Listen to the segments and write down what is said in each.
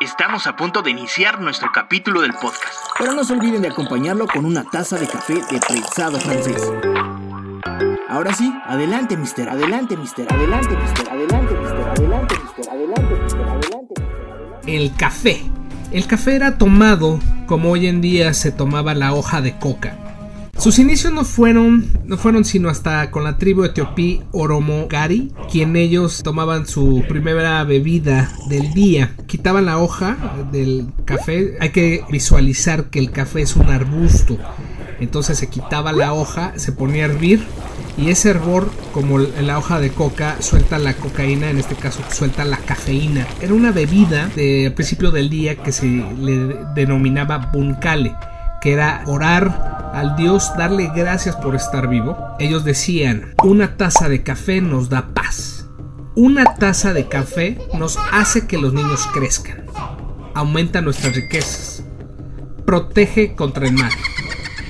Estamos a punto de iniciar nuestro capítulo del podcast. Pero no se olviden de acompañarlo con una taza de café de prensado francés. Ahora sí, adelante, mister, adelante, mister, adelante, mister, adelante, mister, adelante, mister, adelante, mister, adelante, mister, El café. El café era tomado como hoy en día se tomaba la hoja de coca. Sus inicios no fueron, no fueron sino hasta con la tribu etiopí Oromogari, quien ellos tomaban su primera bebida del día. Quitaban la hoja del café. Hay que visualizar que el café es un arbusto. Entonces se quitaba la hoja, se ponía a hervir y ese hervor, como la hoja de coca, suelta la cocaína, en este caso suelta la cafeína. Era una bebida de principio del día que se le denominaba bunkale, que era orar al Dios, darle gracias por estar vivo. Ellos decían, una taza de café nos da paz. Una taza de café nos hace que los niños crezcan. Aumenta nuestras riquezas. Protege contra el mal.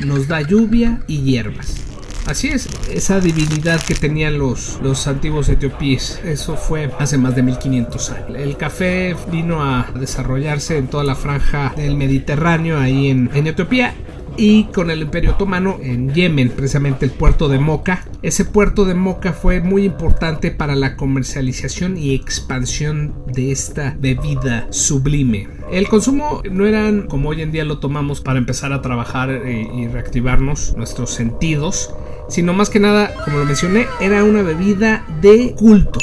Nos da lluvia y hierbas. Así es, esa divinidad que tenían los, los antiguos etiopíes, eso fue hace más de 1500 años. El café vino a desarrollarse en toda la franja del Mediterráneo, ahí en, en Etiopía, y con el Imperio Otomano en Yemen, precisamente el puerto de Moca. Ese puerto de Moca fue muy importante para la comercialización y expansión de esta bebida sublime. El consumo no eran como hoy en día lo tomamos para empezar a trabajar y reactivarnos nuestros sentidos, sino más que nada, como lo mencioné, era una bebida de culto.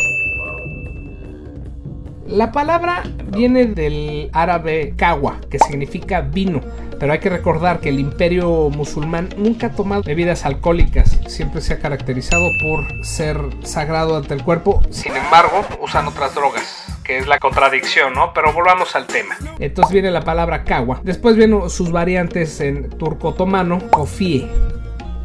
La palabra viene del árabe kawa, que significa vino, pero hay que recordar que el imperio musulmán nunca ha tomado bebidas alcohólicas, siempre se ha caracterizado por ser sagrado ante el cuerpo, sin embargo usan otras drogas que es la contradicción, ¿no? Pero volvamos al tema. Entonces viene la palabra kawa. Después vienen sus variantes en turco otomano, kofie,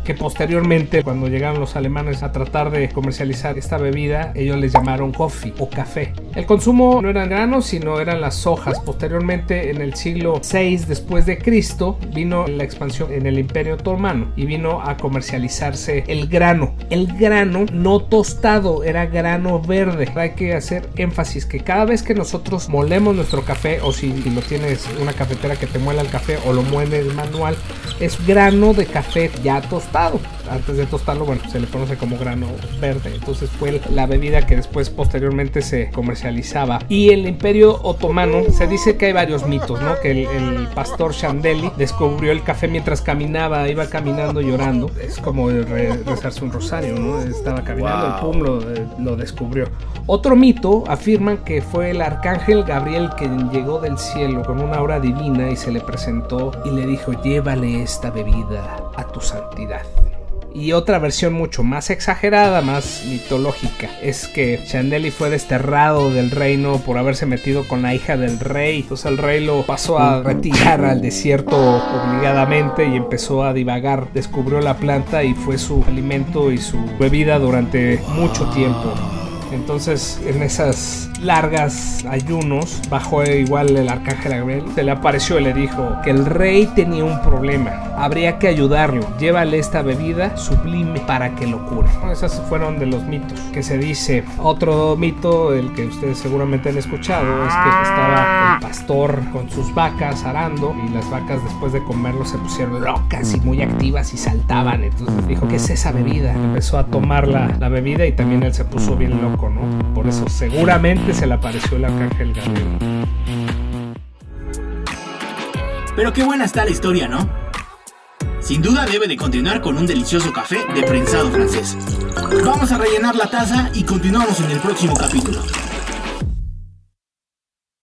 que posteriormente cuando llegaron los alemanes a tratar de comercializar esta bebida, ellos les llamaron coffee o café. El consumo no eran granos, sino eran las hojas. Posteriormente, en el siglo VI después de Cristo, vino la expansión en el Imperio Otomano y vino a comercializarse el grano. El grano no tostado, era grano verde. Hay que hacer énfasis que cada vez que nosotros molemos nuestro café o si, lo tienes una cafetera que te muela el café o lo muele el manual, es grano de café ya tostado antes de tostarlo, bueno, se le conoce como grano verde. Entonces fue la bebida que después posteriormente se comercializaba. Y el imperio otomano, se dice que hay varios mitos, ¿no? Que el, pastor Chandeli descubrió el café mientras caminaba, iba caminando llorando. Es como rezarse un rosario, ¿no? Estaba caminando, y pum lo, lo descubrió. Otro mito afirman que fue el arcángel Gabriel quien llegó del cielo con una obra divina y se le presentó y le dijo, llévale esta bebida a tu santidad. Y otra versión mucho más exagerada, más mitológica, es que Chandeli fue desterrado del reino por haberse metido con la hija del rey. Entonces el rey lo pasó a retirar al desierto obligadamente y empezó a divagar. Descubrió la planta y fue su alimento y su bebida durante mucho tiempo. Entonces, en esas largas ayunos, bajó igual el arcángel Gabriel, se le apareció y le dijo que el rey tenía un problema, habría que ayudarlo, llévale esta bebida sublime para que lo cure. Esos fueron de los mitos que se dice. Otro mito, el que ustedes seguramente han escuchado, es que estaba el pastor con sus vacas arando y las vacas después de comerlo se pusieron locas y muy activas y saltaban. Entonces dijo, ¿qué es esa bebida? Empezó a tomar la, la bebida y también él se puso bien loco por eso seguramente se le apareció el arcángel Gabriel. Pero qué buena está la historia, ¿no? Sin duda debe de continuar con un delicioso café de prensado francés. Vamos a rellenar la taza y continuamos en el próximo capítulo.